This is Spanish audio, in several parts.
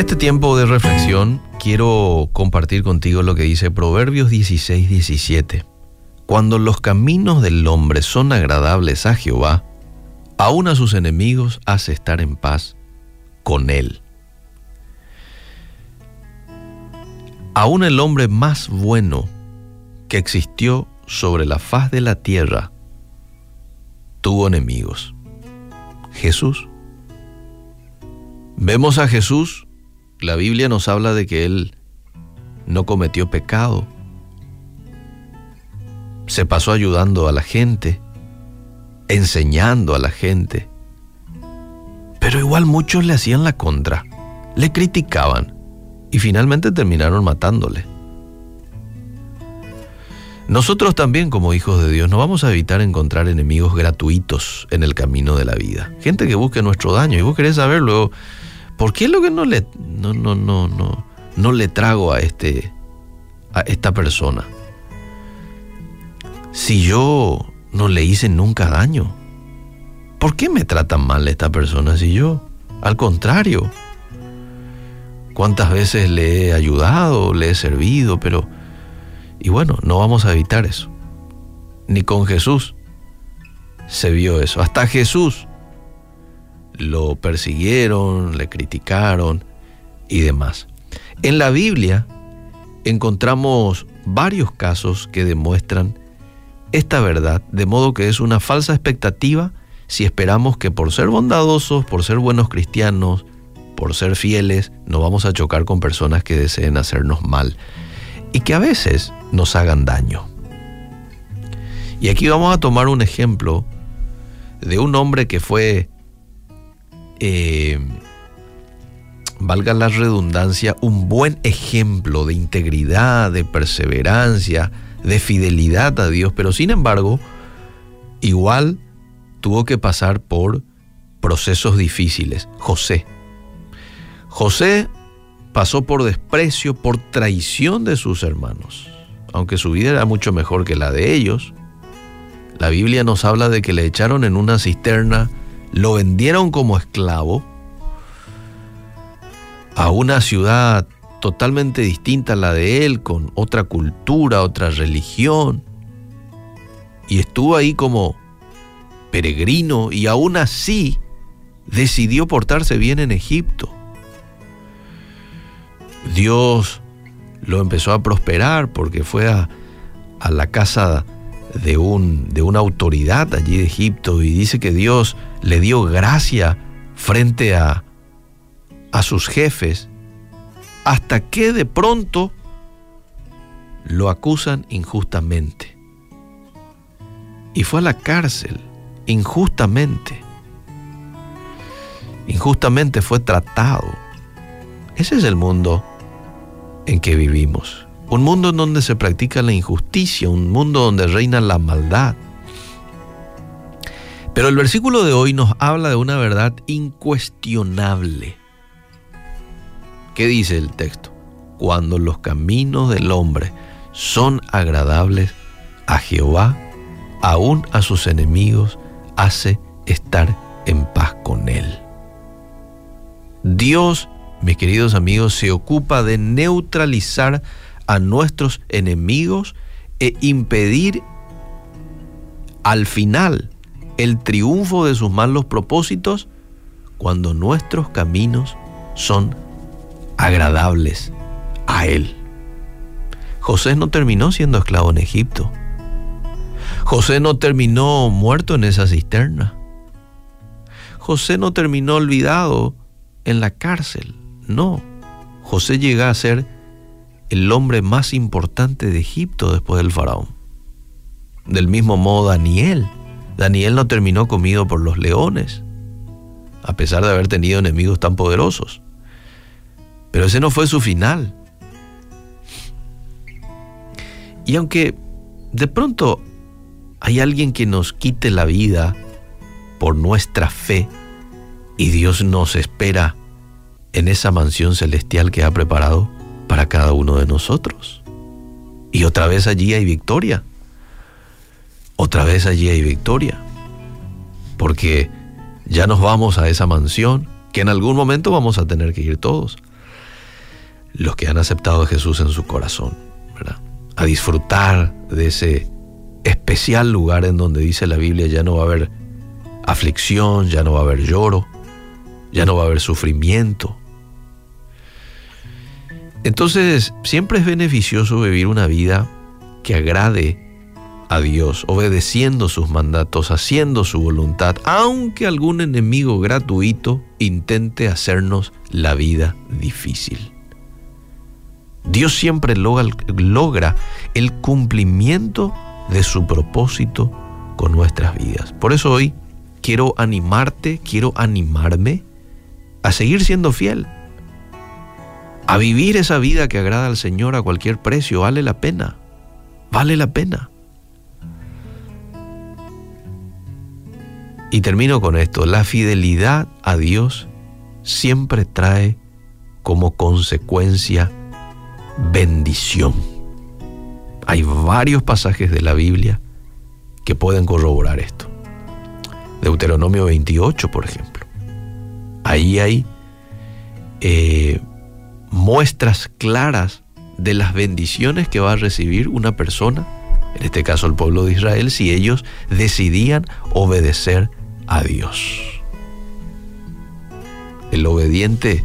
este tiempo de reflexión quiero compartir contigo lo que dice Proverbios 16, 17. Cuando los caminos del hombre son agradables a Jehová, aún a sus enemigos hace estar en paz con él. Aún el hombre más bueno que existió sobre la faz de la tierra tuvo enemigos. Jesús. Vemos a Jesús, la Biblia nos habla de que Él no cometió pecado, se pasó ayudando a la gente, enseñando a la gente, pero igual muchos le hacían la contra, le criticaban y finalmente terminaron matándole. Nosotros también como hijos de Dios no vamos a evitar encontrar enemigos gratuitos en el camino de la vida. Gente que busque nuestro daño y vos querés saber luego, ¿por qué es lo que no le, no, no, no, no, no le trago a, este, a esta persona? Si yo no le hice nunca daño, ¿por qué me tratan mal esta persona si yo? Al contrario, ¿cuántas veces le he ayudado, le he servido, pero y bueno, no vamos a evitar eso. Ni con Jesús se vio eso. Hasta Jesús lo persiguieron, le criticaron y demás. En la Biblia encontramos varios casos que demuestran esta verdad, de modo que es una falsa expectativa si esperamos que por ser bondadosos, por ser buenos cristianos, por ser fieles, no vamos a chocar con personas que deseen hacernos mal y que a veces nos hagan daño. Y aquí vamos a tomar un ejemplo de un hombre que fue, eh, valga la redundancia, un buen ejemplo de integridad, de perseverancia, de fidelidad a Dios, pero sin embargo, igual tuvo que pasar por procesos difíciles. José. José pasó por desprecio, por traición de sus hermanos. Aunque su vida era mucho mejor que la de ellos, la Biblia nos habla de que le echaron en una cisterna, lo vendieron como esclavo a una ciudad totalmente distinta a la de él, con otra cultura, otra religión, y estuvo ahí como peregrino y aún así decidió portarse bien en Egipto. Dios lo empezó a prosperar porque fue a, la casa de, un, de una autoridad allí de Egipto y dice que Dios le dio gracia frente a, a sus jefes hasta que de pronto lo acusan injustamente. Y fue a la cárcel injustamente. Injustamente fue tratado. Ese es el mundo en que vivimos. Un mundo en donde se practica la injusticia, un mundo donde reina la maldad. Pero el versículo de hoy nos habla de una verdad incuestionable. ¿Qué dice el texto? Cuando los caminos del hombre son agradables a Jehová, aún a sus enemigos hace estar en paz con él. Dios mis queridos amigos, se ocupa de neutralizar a nuestros enemigos e impedir al final el triunfo de sus malos propósitos cuando nuestros caminos son agradables a Él. José no terminó siendo esclavo en Egipto. José no terminó muerto en esa cisterna. José no terminó olvidado en la cárcel. No, José llega a ser el hombre más importante de Egipto después del faraón. Del mismo modo Daniel. Daniel no terminó comido por los leones, a pesar de haber tenido enemigos tan poderosos. Pero ese no fue su final. Y aunque de pronto hay alguien que nos quite la vida por nuestra fe y Dios nos espera en esa mansión celestial que ha preparado para cada uno de nosotros. Y otra vez allí hay victoria. Otra vez allí hay victoria. Porque ya nos vamos a esa mansión que en algún momento vamos a tener que ir todos. los que han aceptado a Jesús en su corazón. A disfrutar de ese especial lugar en donde dice la Biblia ya no va a haber aflicción, ya no va a haber lloro, ya no va a haber sufrimiento. Entonces, siempre es beneficioso vivir una vida que agrade a Dios, obedeciendo sus mandatos, haciendo su voluntad, aunque algún enemigo gratuito intente hacernos la vida difícil. Dios siempre logra, el cumplimiento de su propósito con nuestras vidas. Por eso hoy quiero animarte, quiero animarme a seguir siendo fiel, a vivir esa vida que agrada al Señor a cualquier precio. Vale la pena, vale la pena. Y termino con esto, la fidelidad a Dios siempre trae como consecuencia bendición. Hay varios pasajes de la Biblia que pueden corroborar esto. Deuteronomio 28, por ejemplo. Ahí hay eh, muestras claras de las bendiciones que va a recibir una persona, en este caso el pueblo de Israel, si ellos decidían obedecer a Dios. El obediente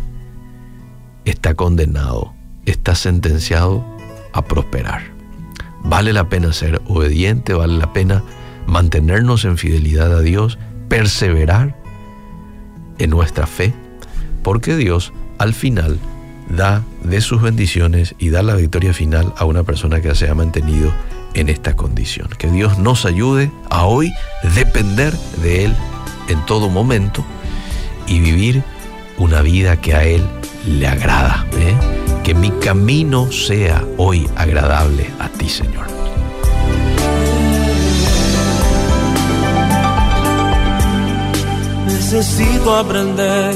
está condenado, está sentenciado a prosperar. Vale la pena ser obediente, vale la pena mantenernos en fidelidad a Dios, perseverar en nuestra fe, porque Dios al final da de sus bendiciones y da la victoria final a una persona que se ha mantenido en esta condición. Que Dios nos ayude a hoy depender de Él en todo momento y vivir una vida que a Él le agrada. ¿eh? Que mi camino sea hoy agradable a ti, Señor. Necesito aprender.